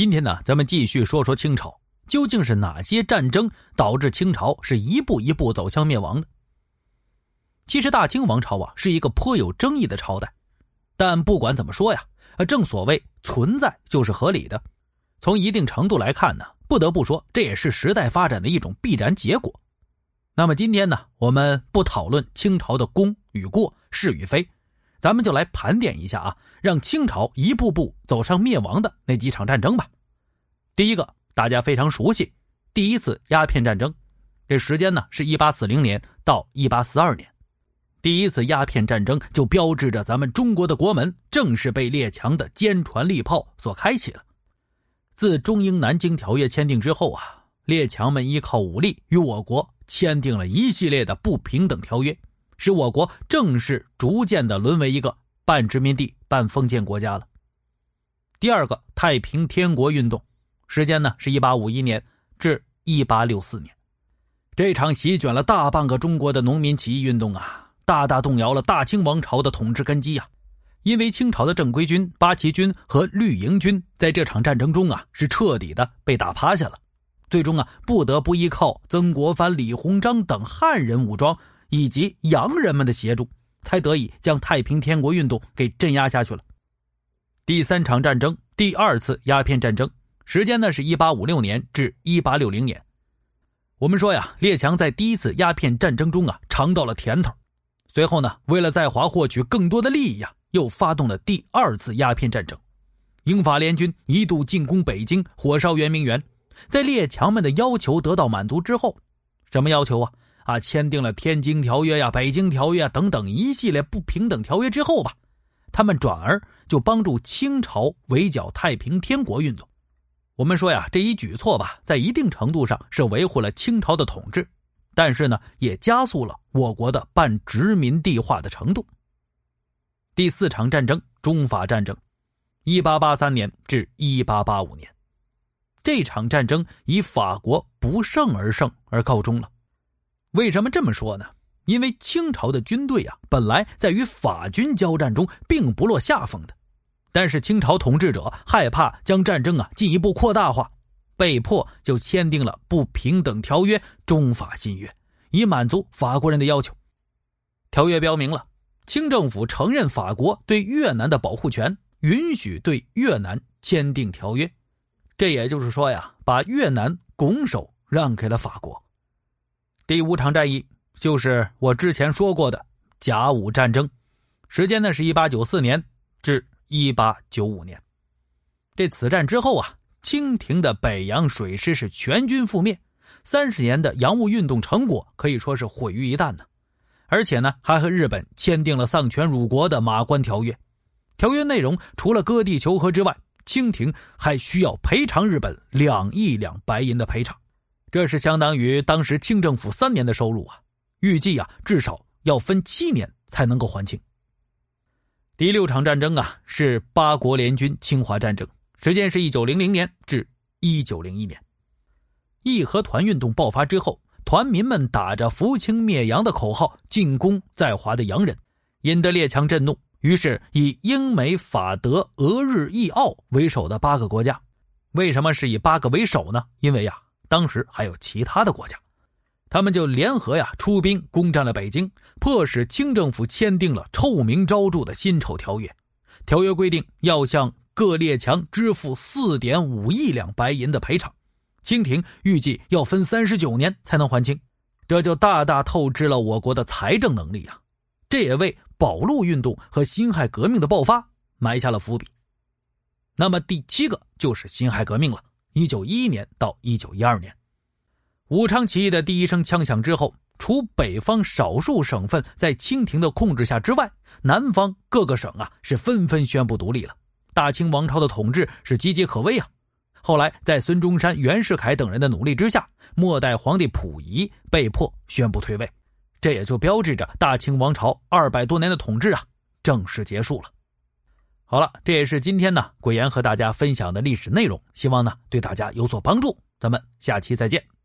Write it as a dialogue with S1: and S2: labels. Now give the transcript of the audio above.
S1: 今天呢，咱们继续说说清朝究竟是哪些战争导致清朝是一步一步走向灭亡的。其实大清王朝啊是一个颇有争议的朝代，但不管怎么说呀，正所谓存在就是合理的。从一定程度来看呢，不得不说这也是时代发展的一种必然结果。那么今天呢，我们不讨论清朝的功与过、是与非，咱们就来盘点一下啊，让清朝一步步走上灭亡的那几场战争吧。第一个，大家非常熟悉，第一次鸦片战争，这时间呢是一八四零年到一八四二年。第一次鸦片战争就标志着咱们中国的国门正式被列强的坚船利炮所开启了。自中英南京条约签订之后啊，列强们依靠武力与我国签订了一系列的不平等条约，使我国正式逐渐的沦为一个半殖民地半封建国家了。第二个太平天国运动，时间呢是一八五一年至一八六四年，这场席卷了大半个中国的农民起义运动啊。大大动摇了大清王朝的统治根基呀！因为清朝的正规军八旗军和绿营军在这场战争中啊是彻底的被打趴下了，最终啊不得不依靠曾国藩、李鸿章等汉人武装以及洋人们的协助，才得以将太平天国运动给镇压下去了。第三场战争，第二次鸦片战争，时间呢是一八五六年至一八六零年。我们说呀，列强在第一次鸦片战争中啊尝到了甜头。随后呢，为了在华获取更多的利益呀，又发动了第二次鸦片战争。英法联军一度进攻北京，火烧圆明园。在列强们的要求得到满足之后，什么要求啊？啊，签订了《天津条约》呀、《北京条约》等等一系列不平等条约之后吧，他们转而就帮助清朝围剿太平天国运动。我们说呀，这一举措吧，在一定程度上是维护了清朝的统治。但是呢，也加速了我国的半殖民地化的程度。第四场战争——中法战争，一八八三年至一八八五年，这场战争以法国不胜而胜而告终了。为什么这么说呢？因为清朝的军队啊，本来在与法军交战中并不落下风的，但是清朝统治者害怕将战争啊进一步扩大化。被迫就签订了不平等条约《中法新约》，以满足法国人的要求。条约标明了，清政府承认法国对越南的保护权，允许对越南签订条约。这也就是说呀，把越南拱手让给了法国。第五场战役就是我之前说过的甲午战争，时间呢是一八九四年至一八九五年。这此战之后啊。清廷的北洋水师是全军覆灭，三十年的洋务运动成果可以说是毁于一旦呢。而且呢，还和日本签订了丧权辱国的《马关条约》。条约内容除了割地求和之外，清廷还需要赔偿日本两亿两白银的赔偿，这是相当于当时清政府三年的收入啊！预计啊，至少要分七年才能够还清。第六场战争啊，是八国联军侵华战争。时间是一九零零年至一九零一年，义和团运动爆发之后，团民们打着“扶清灭洋”的口号进攻在华的洋人，引得列强震怒。于是以英美法德俄日意澳为首的八个国家，为什么是以八个为首呢？因为呀，当时还有其他的国家，他们就联合呀出兵攻占了北京，迫使清政府签订了臭名昭著的辛丑条约。条约规定要向各列强支付四点五亿两白银的赔偿，清廷预计要分三十九年才能还清，这就大大透支了我国的财政能力啊！这也为保路运动和辛亥革命的爆发埋下了伏笔。那么第七个就是辛亥革命了，一九一一年到一九一二年，武昌起义的第一声枪响之后，除北方少数省份在清廷的控制下之外，南方各个省啊是纷纷宣布独立了。大清王朝的统治是岌岌可危啊！后来在孙中山、袁世凯等人的努力之下，末代皇帝溥仪被迫宣布退位，这也就标志着大清王朝二百多年的统治啊正式结束了。好了，这也是今天呢鬼岩和大家分享的历史内容，希望呢对大家有所帮助。咱们下期再见。